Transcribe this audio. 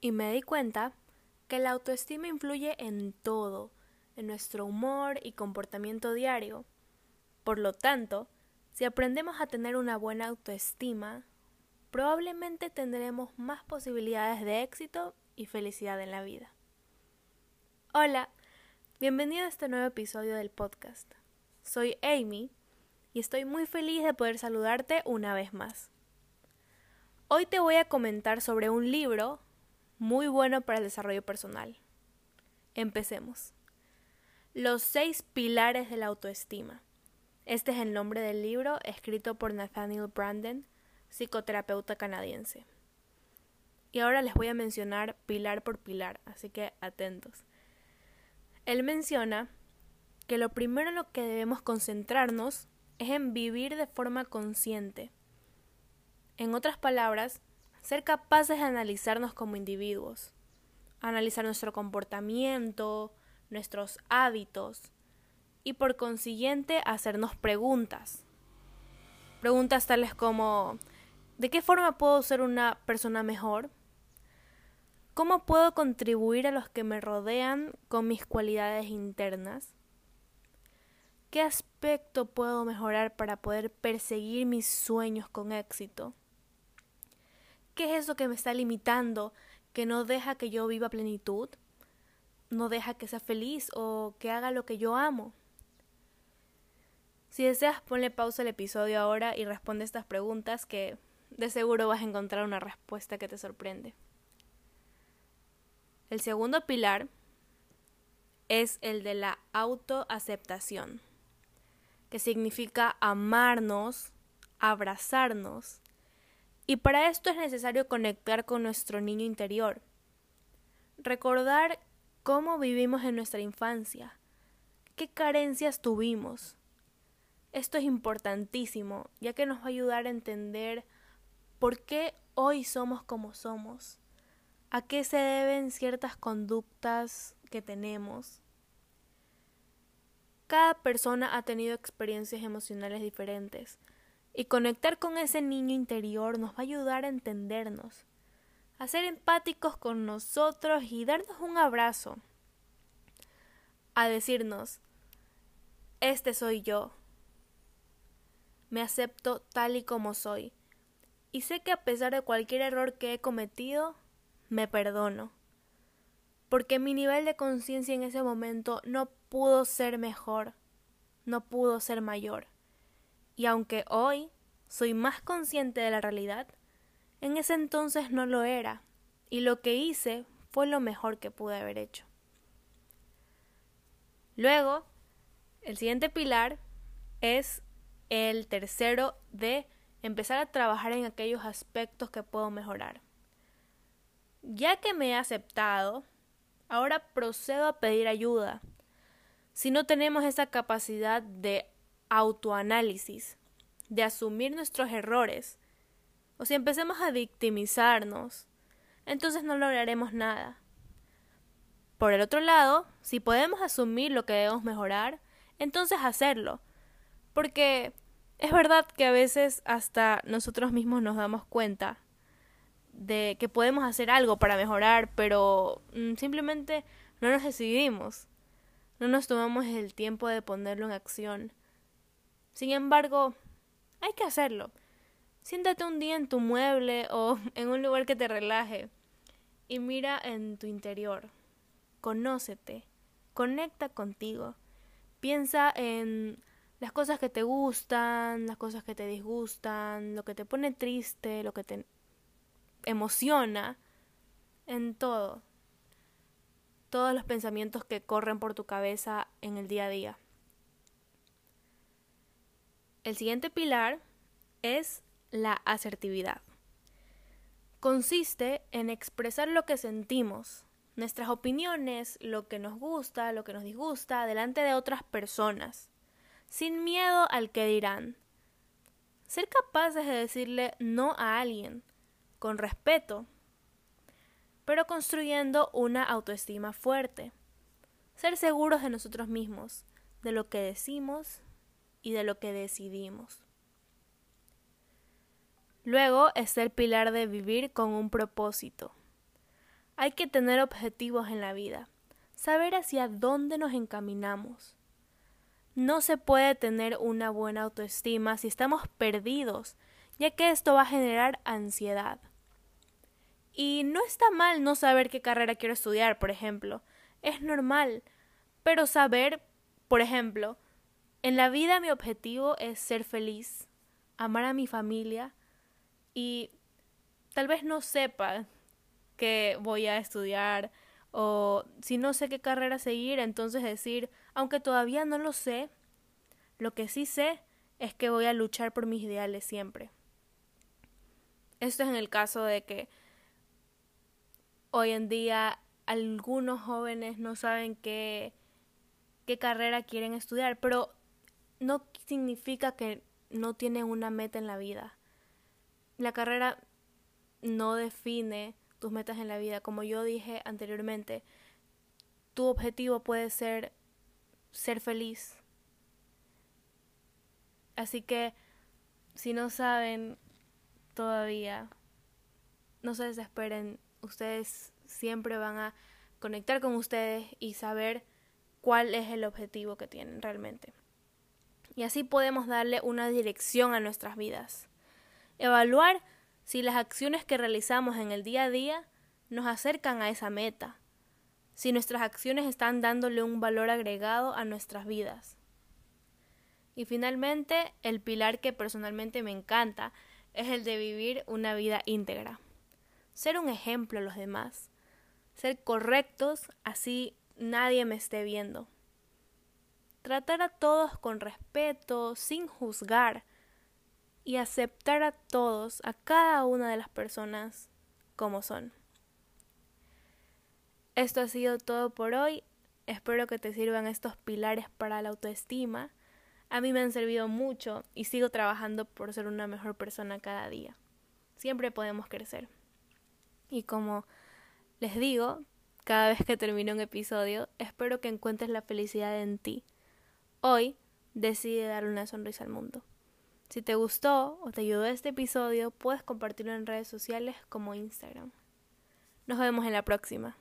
Y me di cuenta que la autoestima influye en todo, en nuestro humor y comportamiento diario. Por lo tanto, si aprendemos a tener una buena autoestima, probablemente tendremos más posibilidades de éxito y felicidad en la vida. Hola, bienvenido a este nuevo episodio del podcast. Soy Amy y estoy muy feliz de poder saludarte una vez más. Hoy te voy a comentar sobre un libro muy bueno para el desarrollo personal. Empecemos. Los seis pilares de la autoestima. Este es el nombre del libro escrito por Nathaniel Branden, psicoterapeuta canadiense. Y ahora les voy a mencionar pilar por pilar, así que atentos. Él menciona que lo primero en lo que debemos concentrarnos es en vivir de forma consciente. En otras palabras, ser capaces de analizarnos como individuos, analizar nuestro comportamiento, nuestros hábitos y por consiguiente hacernos preguntas. Preguntas tales como ¿de qué forma puedo ser una persona mejor? ¿Cómo puedo contribuir a los que me rodean con mis cualidades internas? ¿Qué aspecto puedo mejorar para poder perseguir mis sueños con éxito? ¿Qué es eso que me está limitando, que no deja que yo viva plenitud? ¿No deja que sea feliz o que haga lo que yo amo? Si deseas, ponle pausa al episodio ahora y responde estas preguntas que de seguro vas a encontrar una respuesta que te sorprende. El segundo pilar es el de la autoaceptación que significa amarnos, abrazarnos. Y para esto es necesario conectar con nuestro niño interior. Recordar cómo vivimos en nuestra infancia, qué carencias tuvimos. Esto es importantísimo, ya que nos va a ayudar a entender por qué hoy somos como somos, a qué se deben ciertas conductas que tenemos cada persona ha tenido experiencias emocionales diferentes y conectar con ese niño interior nos va a ayudar a entendernos, a ser empáticos con nosotros y darnos un abrazo, a decirnos, este soy yo, me acepto tal y como soy, y sé que a pesar de cualquier error que he cometido, me perdono, porque mi nivel de conciencia en ese momento no pudo ser mejor, no pudo ser mayor. Y aunque hoy soy más consciente de la realidad, en ese entonces no lo era, y lo que hice fue lo mejor que pude haber hecho. Luego, el siguiente pilar es el tercero de empezar a trabajar en aquellos aspectos que puedo mejorar. Ya que me he aceptado, ahora procedo a pedir ayuda si no tenemos esa capacidad de autoanálisis, de asumir nuestros errores, o si empecemos a victimizarnos, entonces no lograremos nada. Por el otro lado, si podemos asumir lo que debemos mejorar, entonces hacerlo. Porque es verdad que a veces hasta nosotros mismos nos damos cuenta de que podemos hacer algo para mejorar, pero mm, simplemente no nos decidimos no nos tomamos el tiempo de ponerlo en acción. Sin embargo, hay que hacerlo. Siéntate un día en tu mueble o en un lugar que te relaje y mira en tu interior. Conócete, conecta contigo. Piensa en las cosas que te gustan, las cosas que te disgustan, lo que te pone triste, lo que te emociona, en todo todos los pensamientos que corren por tu cabeza en el día a día. El siguiente pilar es la asertividad. Consiste en expresar lo que sentimos, nuestras opiniones, lo que nos gusta, lo que nos disgusta, delante de otras personas, sin miedo al que dirán. Ser capaces de decirle no a alguien, con respeto, pero construyendo una autoestima fuerte. Ser seguros de nosotros mismos, de lo que decimos y de lo que decidimos. Luego es el pilar de vivir con un propósito. Hay que tener objetivos en la vida, saber hacia dónde nos encaminamos. No se puede tener una buena autoestima si estamos perdidos, ya que esto va a generar ansiedad. Y no está mal no saber qué carrera quiero estudiar, por ejemplo. Es normal. Pero saber, por ejemplo, en la vida mi objetivo es ser feliz, amar a mi familia y tal vez no sepa que voy a estudiar o si no sé qué carrera seguir, entonces decir, aunque todavía no lo sé, lo que sí sé es que voy a luchar por mis ideales siempre. Esto es en el caso de que hoy en día algunos jóvenes no saben qué, qué carrera quieren estudiar, pero no significa que no tienen una meta en la vida. La carrera no define tus metas en la vida. Como yo dije anteriormente, tu objetivo puede ser ser feliz. Así que si no saben todavía, no se desesperen, ustedes siempre van a conectar con ustedes y saber cuál es el objetivo que tienen realmente. Y así podemos darle una dirección a nuestras vidas. Evaluar si las acciones que realizamos en el día a día nos acercan a esa meta, si nuestras acciones están dándole un valor agregado a nuestras vidas. Y finalmente, el pilar que personalmente me encanta es el de vivir una vida íntegra ser un ejemplo a los demás, ser correctos así nadie me esté viendo. Tratar a todos con respeto, sin juzgar, y aceptar a todos, a cada una de las personas como son. Esto ha sido todo por hoy. Espero que te sirvan estos pilares para la autoestima. A mí me han servido mucho y sigo trabajando por ser una mejor persona cada día. Siempre podemos crecer. Y como les digo, cada vez que termino un episodio, espero que encuentres la felicidad en ti. Hoy decide dar una sonrisa al mundo. Si te gustó o te ayudó este episodio, puedes compartirlo en redes sociales como Instagram. Nos vemos en la próxima.